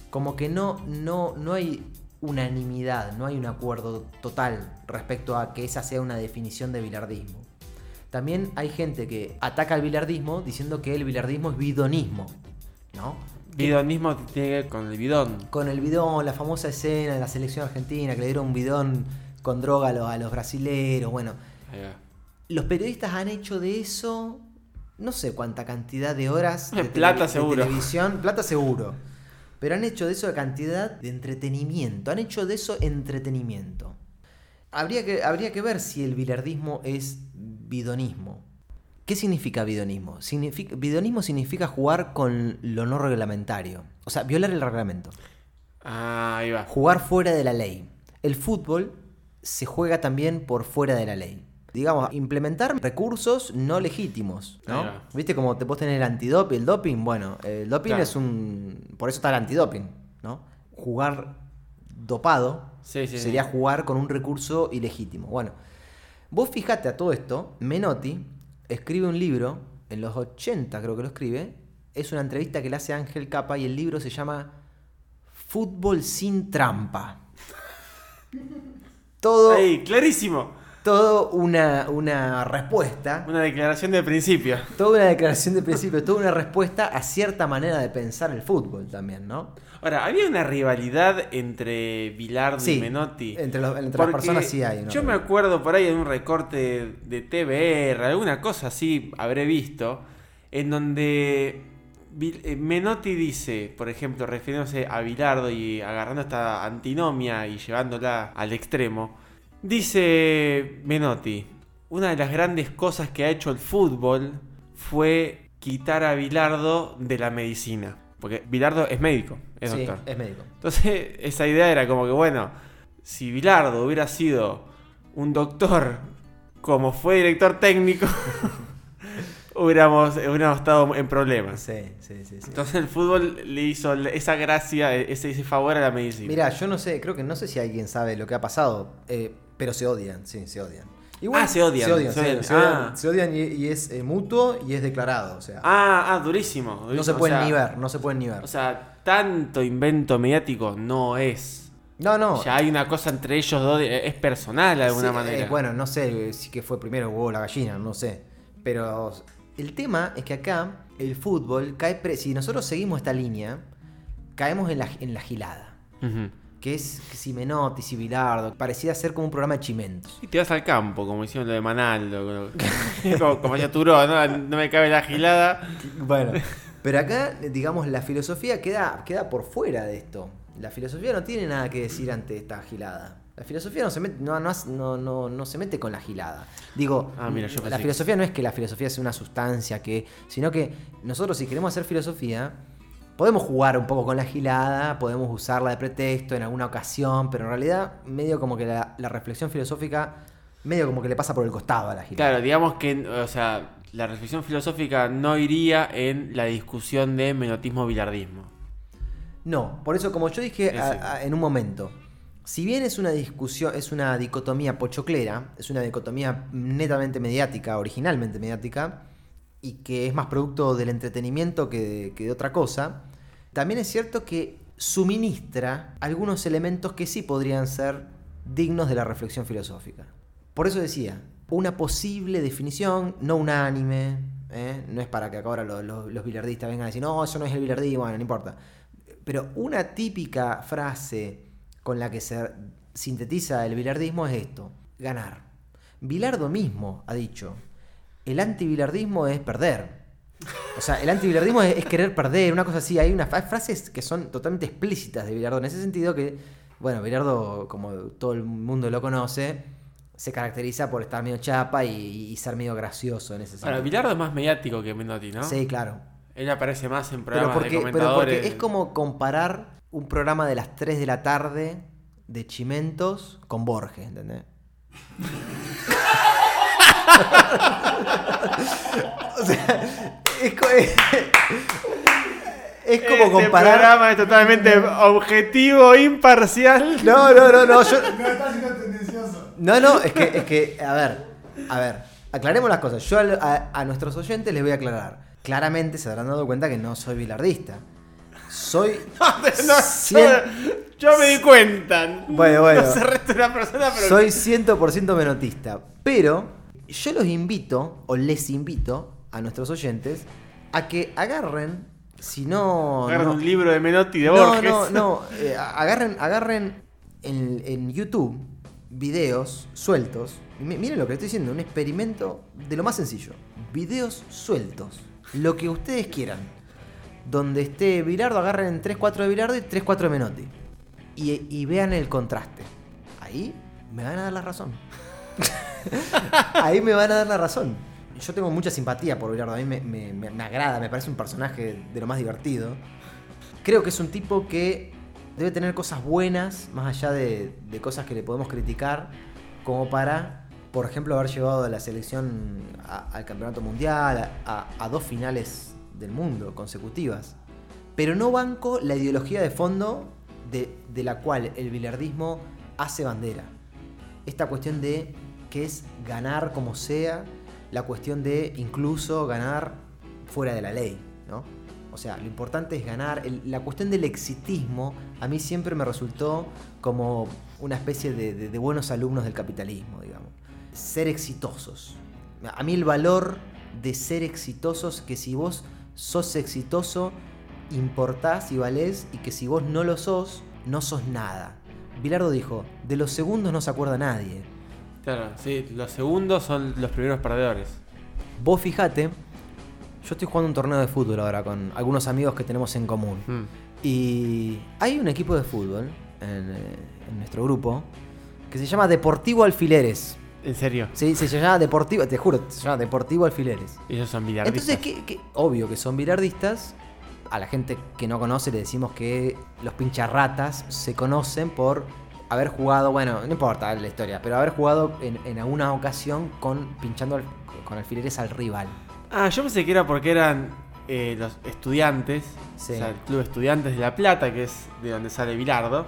Como que no, no, no hay unanimidad, no hay un acuerdo total respecto a que esa sea una definición de bilardismo. También hay gente que ataca al bilardismo diciendo que el bilardismo es bidonismo, ¿no? Bidonismo tiene que ver con el bidón. Con el bidón, la famosa escena de la selección argentina que le dieron un bidón con droga a los, a los brasileros, bueno, los periodistas han hecho de eso no sé cuánta cantidad de horas de, Plata tele- de seguro. televisión, plata seguro. Pero han hecho de eso cantidad de entretenimiento, han hecho de eso entretenimiento. Habría que, habría que ver si el bilardismo es bidonismo. ¿Qué significa bidonismo? Significa, bidonismo significa jugar con lo no reglamentario, o sea, violar el reglamento. Ah, ahí va. Jugar fuera de la ley. El fútbol se juega también por fuera de la ley. Digamos, implementar recursos no legítimos, ¿no? ¿Viste como te puedes tener el antidoping, el doping? Bueno, el doping Claro. es un... Por eso está el antidoping, ¿no? Jugar dopado Sí, sí, sería sí. jugar con un recurso ilegítimo. Bueno, vos fijate a todo esto, Menotti escribe un libro, en los 80 creo que lo escribe, es una entrevista que le hace Ángel Capa y el libro se llama Fútbol sin trampa. Todo, Ahí, clarísimo. todo una, una respuesta, Una declaración de principio. toda una declaración de principio, toda una respuesta a cierta manera de pensar el fútbol también, ¿no? Ahora, había una rivalidad entre Bilardo Sí, y Menotti. entre los- entre las personas sí hay una Yo me acuerdo por ahí en un recorte de TBR, alguna cosa así habré visto, en donde eh, Menotti dice, por ejemplo, refiriéndose a Bilardo y agarrando esta antinomia y llevándola al extremo, dice Menotti, una de las grandes cosas que ha hecho el fútbol fue quitar a Bilardo de la medicina. Porque Bilardo es médico, es sí, doctor. es médico. Entonces, esa idea era como que, bueno, si Bilardo hubiera sido un doctor como fue director técnico, hubiéramos, hubiéramos estado en problemas. Sí, sí, sí. sí. Entonces el fútbol le hizo esa gracia, ese, ese favor a la medicina. Mira, yo no sé, creo que no sé si alguien sabe lo que ha pasado, eh, pero se odian, sí, se odian. Ah, se odian, Se odian, se odian. se odian, Ah. se odian y, y es eh, mutuo y es declarado, o sea. ah, ah, durísimo. no se O pueden sea, ni ver, no se pueden ni ver. O sea, tanto invento mediático no es. no, no. Ya hay una cosa entre ellos dos, de- es personal de alguna Sí, manera. eh, bueno, no sé si que fue primero el huevo o la gallina, no sé. Pero el tema es que acá el fútbol cae. pre- si nosotros seguimos esta línea, caemos en la, en la gilada. Ujú. Que es que si Menotti, si Bilardo. Parecía ser como un programa de chimentos. Y te vas al campo, como hicieron lo de Manaldo. como, como decía Turó, ¿no? No me cabe la gilada. Bueno, pero acá, digamos, la filosofía queda, queda por fuera de esto. La filosofía no tiene nada que decir ante esta gilada. La filosofía no se mete, no, no, no, no- no se mete con la gilada. Digo, Ah, mira, yo pensé la filosofía no es que la filosofía sea una sustancia, que, sino que nosotros si queremos hacer filosofía, podemos jugar un poco con la gilada, podemos usarla de pretexto en alguna ocasión, pero en realidad medio como que la, la reflexión filosófica, medio como que le pasa por el costado a la gilada. Claro, digamos que, o sea, la reflexión filosófica no iría en la discusión de menotismo-bilardismo. No, por eso como yo dije a- en un momento, si bien es una discusión, es una dicotomía pochoclera, es una dicotomía netamente mediática, originalmente mediática, y que es más producto del entretenimiento que de, que de otra cosa, también es cierto que suministra algunos elementos que sí podrían ser dignos de la reflexión filosófica. Por eso decía, una posible definición, no unánime, ¿eh? no es para que ahora los, los- bilardistas vengan a decir, no, eso no es el bilardismo, bueno, no importa. Pero una típica frase con la que se sintetiza el bilardismo es esto, ganar. Bilardo mismo ha dicho, el antibilardismo es perder. O sea, el antibilardismo es, es querer perder, una cosa así. Hay unas frases que son totalmente explícitas de Bilardo. En ese sentido que, bueno, Bilardo, como todo el mundo lo conoce, se caracteriza por estar medio chapa y, y ser medio gracioso en ese sentido. Ahora, Bilardo es más mediático que Menotti, ¿no? Sí, claro. Él aparece más en Pero programas porque, de pero comentadores. porque es como comparar un programa de las 3 de la tarde de Chimentos con Borges, ¿entendés? o sea, es, co- es, Es como Este comparar. programa es totalmente objetivo, imparcial. No, no, no, no. Yo... No, está siendo tendencioso. No, no, es que, es que, a ver, a ver, aclaremos las cosas. Yo a, a nuestros oyentes les voy a aclarar. Claramente se habrán dado cuenta que no soy bilardista. Soy. No, cien- yo, yo me di cuenta. Bueno, bueno. No persona, pero. Soy 100% menotista. Pero yo los invito, o les invito a nuestros oyentes, a que agarren, si no. Agarran no- un libro de Menotti de no, Borges. no, no. eh, agarren, agarren en, en YouTube videos sueltos. Miren lo que estoy diciendo, un experimento de lo más sencillo. Videos sueltos. Lo que ustedes quieran. Donde esté Bilardo, agarren 3-4 de Bilardo y 3-4 de Menotti. Y, y vean el contraste. Ahí me van a dar la razón. Ahí me van a dar la razón. Yo tengo mucha simpatía por Bilardo. A mí me, me- me- agrada, me parece un personaje de lo más divertido. Creo que es un tipo que debe tener cosas buenas, más allá de, de cosas que le podemos criticar, como para, por ejemplo, haber llevado a la selección a- al campeonato mundial, a- a dos finales del mundo consecutivas. Pero no banco la ideología de fondo de, de la cual el bilardismo hace bandera. Esta cuestión de que es ganar como sea, la cuestión de incluso ganar fuera de la ley, ¿no? O sea, lo importante es ganar. La cuestión del exitismo a mí siempre me resultó como una especie de, de- de buenos alumnos del capitalismo, digamos. Ser exitosos. A mí el valor de ser exitosos, que si vos sos exitoso, importás y valés, y que si vos no lo sos, no sos nada. Bilardo dijo, de los segundos no se acuerda nadie. Claro, sí, los segundos son los primeros perdedores. Vos fijate, yo estoy jugando un torneo de fútbol ahora con algunos amigos que tenemos en común. Mm. Y hay un equipo de fútbol en, eh, en nuestro grupo que se llama Deportivo Alfileres. En serio. Sí, se llama Deportivo, te juro, se llama Deportivo Alfileres. Ellos son billardistas. Entonces, ¿qué, qué? obvio que son bilardistas. A la gente que no conoce le decimos que los pincharratas se conocen por haber jugado, bueno, no importa la historia, pero haber jugado en, en alguna ocasión con pinchando al- con alfileres al rival. Ah, yo pensé que era porque eran eh, los estudiantes, Sí. o sea, el Club Estudiantes de La Plata, que es de donde sale Bilardo.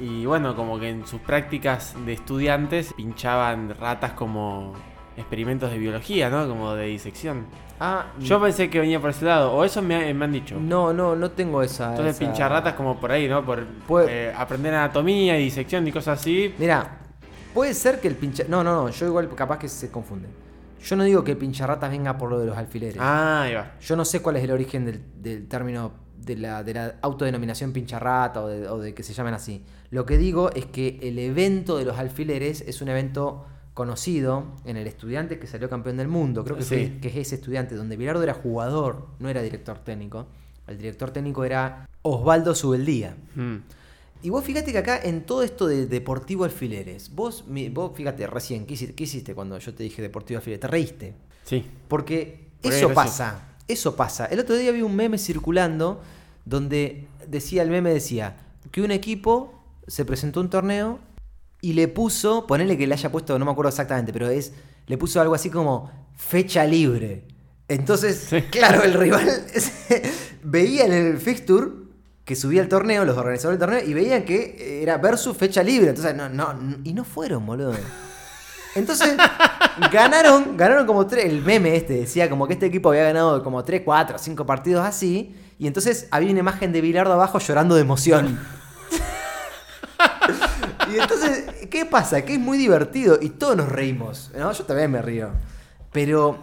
Y bueno, como que en sus prácticas de estudiantes pinchaban ratas como experimentos de biología, ¿no? Como de disección. Ah, Yo pensé que venía por ese lado, o eso me, me han dicho. no, no, no tengo esa. Entonces esa- pinchar ratas como por ahí, ¿no? Por Puede- eh, aprender anatomía y disección y cosas así. Mira, puede ser que el pincha. No, no, no, yo igual capaz que se confunde. Yo no digo que el pincharratas venga por lo de los alfileres. Ah, ahí va. Yo no sé cuál es el origen del, del término de la, de la autodenominación pincharrata o de, o de que se llamen así. Lo que digo es que el evento de los alfileres es un evento conocido en el estudiante que salió campeón del mundo. Creo que, Sí. fue- que es ese estudiante, donde Bilardo era jugador, no era director técnico. El director técnico era Osvaldo Subeldía. Mm. Y vos fíjate que acá en todo esto de Deportivo Alfileres, vos, vos fíjate recién, ¿qué hiciste, qué hiciste cuando yo te dije Deportivo Alfileres? Te reíste. Sí. Porque Por eso pasa, eso pasa. El otro día vi un meme circulando donde decía, el meme decía, que un equipo se presentó a un torneo y le puso, ponele que le haya puesto, no me acuerdo exactamente, pero es, le puso algo así como fecha libre. Entonces, Sí. claro, el rival veía en el fixture que subía el torneo, los organizadores del torneo, y veían que era versus fecha libre. Entonces, no, no, y no fueron, boludo. Entonces, ganaron, ganaron como tres. El meme este decía como que este equipo había ganado como 3, 4, 5 partidos así. Y entonces había una imagen de Bilardo abajo llorando de emoción. Y entonces, ¿qué pasa? Que es muy divertido y todos nos reímos. ¿no? Yo también me río. Pero,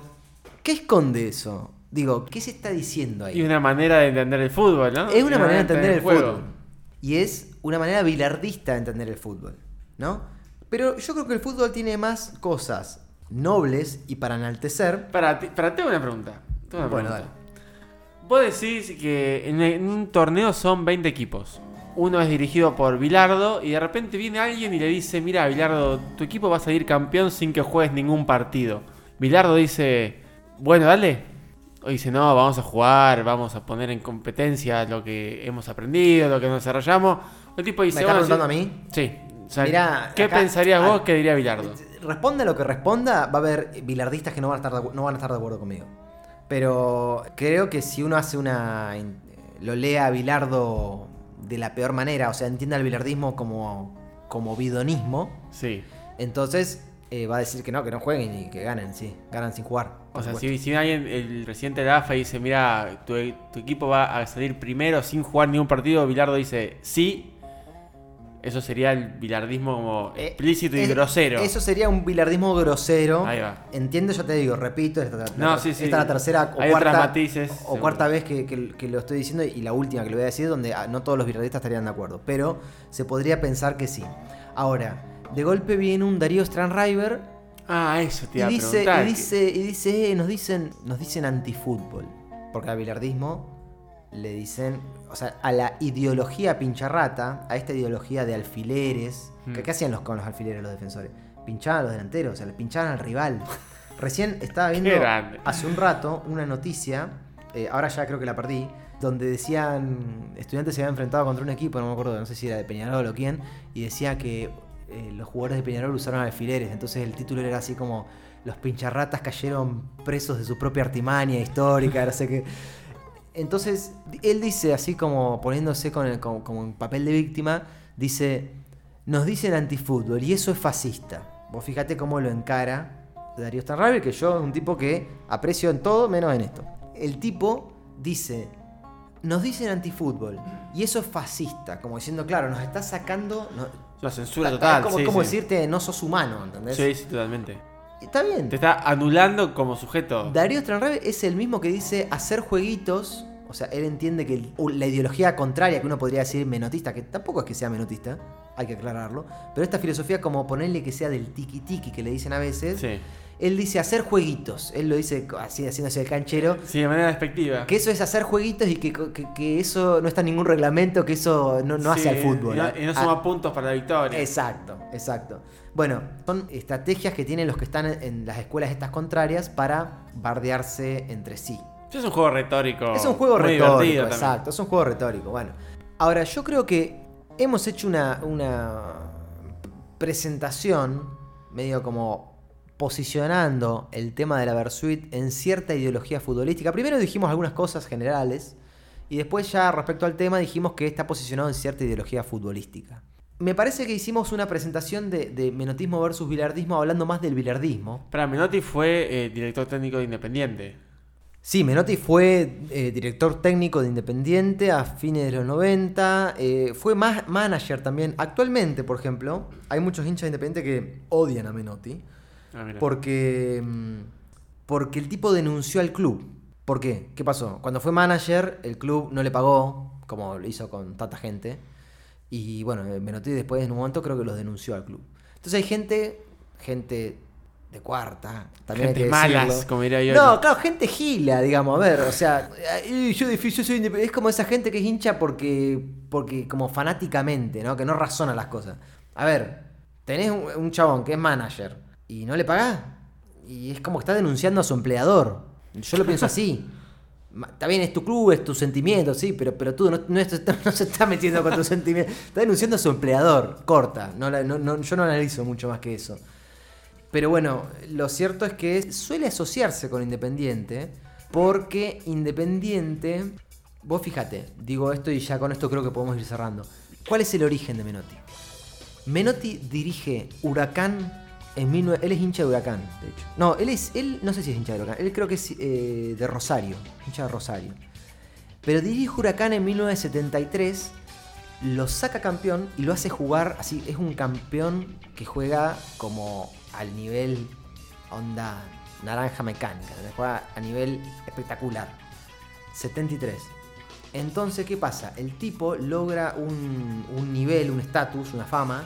¿qué esconde eso? Digo, ¿qué se está diciendo ahí? Y una manera de entender el fútbol, ¿no? Es una manera de entender el juego. fútbol. Y es una manera bilardista de entender el fútbol, ¿no? Pero yo creo que el fútbol tiene más cosas nobles y para enaltecer. Para, ti- para tengo una pregunta. Una Bueno, pregunta. Vos decís que en un torneo son 20 equipos. Uno es dirigido por Bilardo y de repente viene alguien y le dice, mira Bilardo, tu equipo va a salir campeón sin que juegues ningún partido. Bilardo dice, bueno, dale. O dice, no, vamos a jugar, vamos a poner en competencia lo que hemos aprendido, lo que nos desarrollamos. El tipo dice, ¿Me estás bueno, preguntando sí- a mí? Sí. O sea, Mirá, ¿Qué acá- pensarías vos que diría Bilardo? Responda lo que responda, va a haber bilardistas que no van a estar de, acu- no van a estar de acuerdo conmigo. Pero creo que si uno hace una, lo lea a Bilardo de la peor manera, o sea, entienda el bilardismo como, como bidonismo, Sí. entonces eh, va a decir que no, que no jueguen y que ganen, sí, ganan sin jugar. O sea, si, si alguien, el presidente de la AFA dice, mira, tu, tu equipo va a salir primero sin jugar ningún partido, Bilardo dice, sí, eso sería el bilardismo como Eh, explícito y es- grosero. Eso sería un bilardismo grosero. Ahí va. Entiendo, ya te digo, repito, esta, la- No, sí, sí. esta es la tercera o Hay cuarta, matices, o seguro. cuarta vez que, que- que lo estoy diciendo y la última que lo voy a decir donde ah, no todos los bilardistas estarían de acuerdo, pero se podría pensar que sí. Ahora, de golpe viene un Darío Stranriver Ah, eso te y iba dice, y dice, y dice, eh, nos dicen, nos dicen antifútbol, porque al bilardismo le dicen, o sea, a la ideología pincharrata, a esta ideología de alfileres, que Mm. ¿qué hacían los, con los alfileres los defensores? Pinchaban a los delanteros, o sea, le pinchaban al rival. Recién estaba viendo hace un rato una noticia, eh, ahora ya creo que la perdí, donde decían, estudiantes se habían enfrentado contra un equipo, no me acuerdo, no sé si era de Peñarol o quién, y decía que eh, los jugadores de Peñarol usaron alfileres, entonces el título era así como los pincharratas cayeron presos de su propia artimaña histórica, no sé qué. Entonces, él dice, así como poniéndose con el, como, como en papel de víctima, dice, nos dicen antifútbol y eso es fascista. Vos fíjate cómo lo encara Darío Stanrabe, que yo es un tipo que aprecio en todo menos en esto. El tipo dice, nos dicen antifútbol y eso es fascista, como diciendo, claro, nos está sacando... no- La censura es total. como, sí, como sí. decirte, no sos humano, ¿entendés? Sí, sí, totalmente. Está bien. Te está anulando como sujeto. Darío Stranrabe es el mismo que dice hacer jueguitos. O sea, él entiende que la ideología contraria que uno podría decir menotista, que tampoco es que sea menotista, hay que aclararlo, pero esta filosofía como ponerle que sea del tiki tiki que le dicen a veces, Sí. él dice hacer jueguitos, él lo dice así haciéndose el canchero, Sí, de manera despectiva. que eso es hacer jueguitos y que, que- que eso no está en ningún reglamento, que eso no, no hace al fútbol. Y no, y no Ah, suma puntos para la victoria. Exacto, exacto. Bueno, son estrategias que tienen los que están en- las escuelas estas contrarias para bardearse entre sí. Es un juego retórico. Es un juego muy retórico, también. exacto, es un juego retórico. Bueno, ahora yo creo que hemos hecho una, una presentación medio como posicionando el tema de la Versuit en cierta ideología futbolística. Primero dijimos algunas cosas generales y después ya respecto al tema dijimos que está posicionado en cierta ideología futbolística. Me parece que hicimos una presentación de, de menotismo versus bilardismo hablando más del bilardismo. Para Menotti fue eh, director técnico de Independiente. Sí, Menotti fue eh, director técnico de Independiente a fines de los 90. eh, fue más manager también. Actualmente, por ejemplo, hay muchos hinchas de Independiente que odian a Menotti. Ah. Porque, mm, porque el tipo denunció al club. ¿Por qué? ¿Qué pasó? Cuando fue manager, el club no le pagó, como lo hizo con tanta gente. Y bueno, eh, Menotti después en un momento creo que los denunció al club. Entonces hay gente, gente de cuarta, también hay Gente que malas, decirlo. como diría yo. No, claro, gente gila, digamos, a ver, o sea, yo, soy es como esa gente que es hincha porque, porque como fanáticamente, ¿no? Que no razona las cosas. A ver, tenés un, un chabón que es manager y no le pagás y es como que está denunciando a su empleador. Yo lo pienso así. Está bien, es tu club, es tu sentimiento, sí, pero, pero tú no, no, es- no se está metiendo con tu sentimiento. Está denunciando a su empleador, corta. No- no- yo no analizo mucho más que eso. Pero bueno, lo cierto es que suele asociarse con Independiente, porque Independiente, vos fíjate, digo esto y ya con esto creo que podemos ir cerrando. ¿Cuál es el origen de Menotti? Menotti dirige Huracán en 19... Él es hincha de Huracán, de hecho. No, él es... Él no sé si es hincha de Huracán. Él creo que es eh, de Rosario. Hincha de Rosario. Pero dirige Huracán en 1973. Lo saca campeón y lo hace jugar así. Es un campeón que juega como al nivel onda naranja mecánica. Juega a nivel espectacular. 73. Entonces, ¿qué pasa? El tipo logra un, un nivel, un estatus, una fama,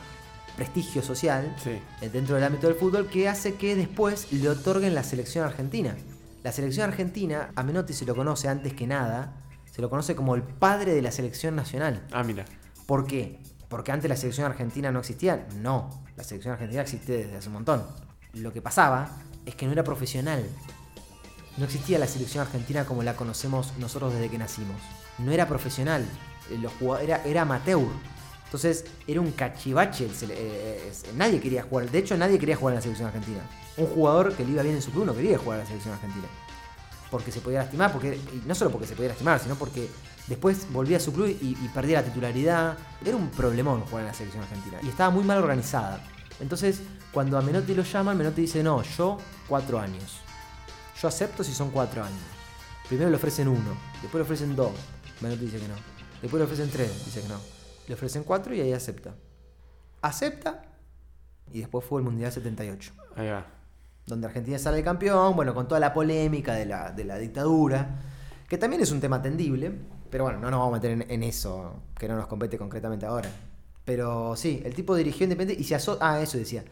prestigio social Sí. eh, dentro del ámbito del fútbol que hace que después le otorguen la selección argentina. La selección argentina, a Menotti se lo conoce antes que nada, se lo conoce como el padre de la selección nacional. Ah, mira. ¿Por qué? ¿Porque antes la selección argentina no existía? No, la selección argentina existe desde hace un montón. Lo que pasaba es que no era profesional. No existía la selección argentina como la conocemos nosotros desde que nacimos. No era profesional, eh, los era, era amateur. Entonces era un cachivache. el sele- eh, eh, nadie quería jugar. De hecho, nadie quería jugar en la selección argentina. Un jugador que le iba bien en su club no quería jugar en la selección argentina. porque se podía lastimar, porque y no solo porque se podía lastimar, sino porque después volvía a su club y, y perdía la titularidad. Era un problemón jugar en la selección argentina y estaba muy mal organizada. Entonces, cuando a Menotti lo llaman, Menotti dice, no, yo cuatro años. Yo acepto si son cuatro años. Primero le ofrecen uno, después le ofrecen dos. Menotti dice que no. Después le ofrecen tres, dice que no. Le ofrecen cuatro y ahí acepta. Acepta y después fue el Mundial 78 Ahí va. donde Argentina sale campeón, bueno, con toda la polémica de la, de la dictadura, que también es un tema atendible, pero bueno, no nos vamos a meter en, en eso, que no nos compete concretamente ahora. Pero sí, el tipo dirigió Independiente y se aso Ah, eso decía.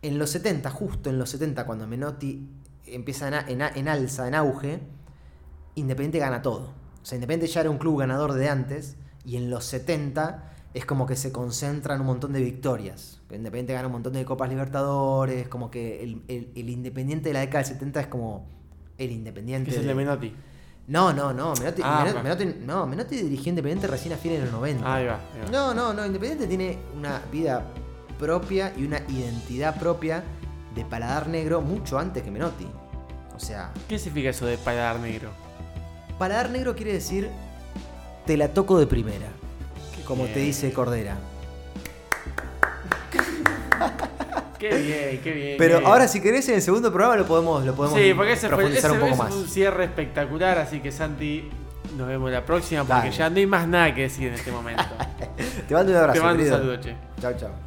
En los 70, justo en los 70, cuando Menotti empieza en, a- en a- en alza, en auge, Independiente gana todo. O sea, Independiente ya era un club ganador de antes, y en los 70 es como que se concentran un montón de victorias. Independiente gana un montón de Copas Libertadores, como que el, el- el Independiente de la década del 70 es como el Independiente. Es el de Menotti. No, no, no. Menotti, Ah, Menotti- va. Menotti- no, Menotti dirigió Independiente recién a fines de los 90. Ahí va. ahí va. No, no, no. Independiente tiene una vida propia y una identidad propia de paladar negro mucho antes que Menotti. O sea, ¿Qué significa eso de paladar negro? paladar negro quiere decir te la toco de primera. Como te dice Cordera. Qué bien, qué bien. Pero qué bien. ahora si querés en el segundo programa lo podemos, lo podemos Sí, porque ese fue, profundizar ese- un poco ese más. fue un cierre espectacular, así que Santi, nos vemos la próxima porque Dale. ya no hay más nada que decir en este momento. Te mando un abrazo, Te mando un saludo, che. Chao, chao.